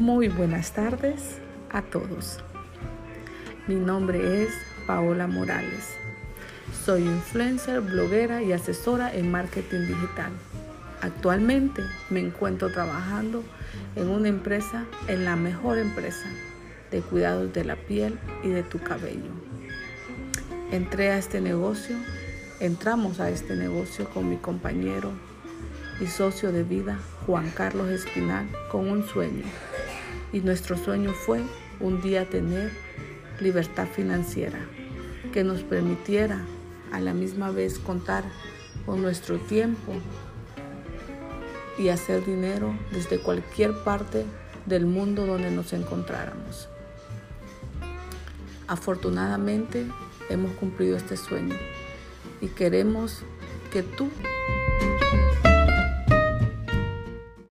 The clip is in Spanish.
Muy buenas tardes a todos. Mi nombre es Paola Morales. Soy influencer, bloguera y asesora en marketing digital. Actualmente me encuentro trabajando en una empresa, en la mejor empresa de cuidados de la piel y de tu cabello. Entré a este negocio, entramos a este negocio con mi compañero y socio de vida, Juan Carlos Espinal, con un sueño. Y nuestro sueño fue un día tener libertad financiera que nos permitiera a la misma vez contar con nuestro tiempo y hacer dinero desde cualquier parte del mundo donde nos encontráramos. Afortunadamente hemos cumplido este sueño y queremos que tú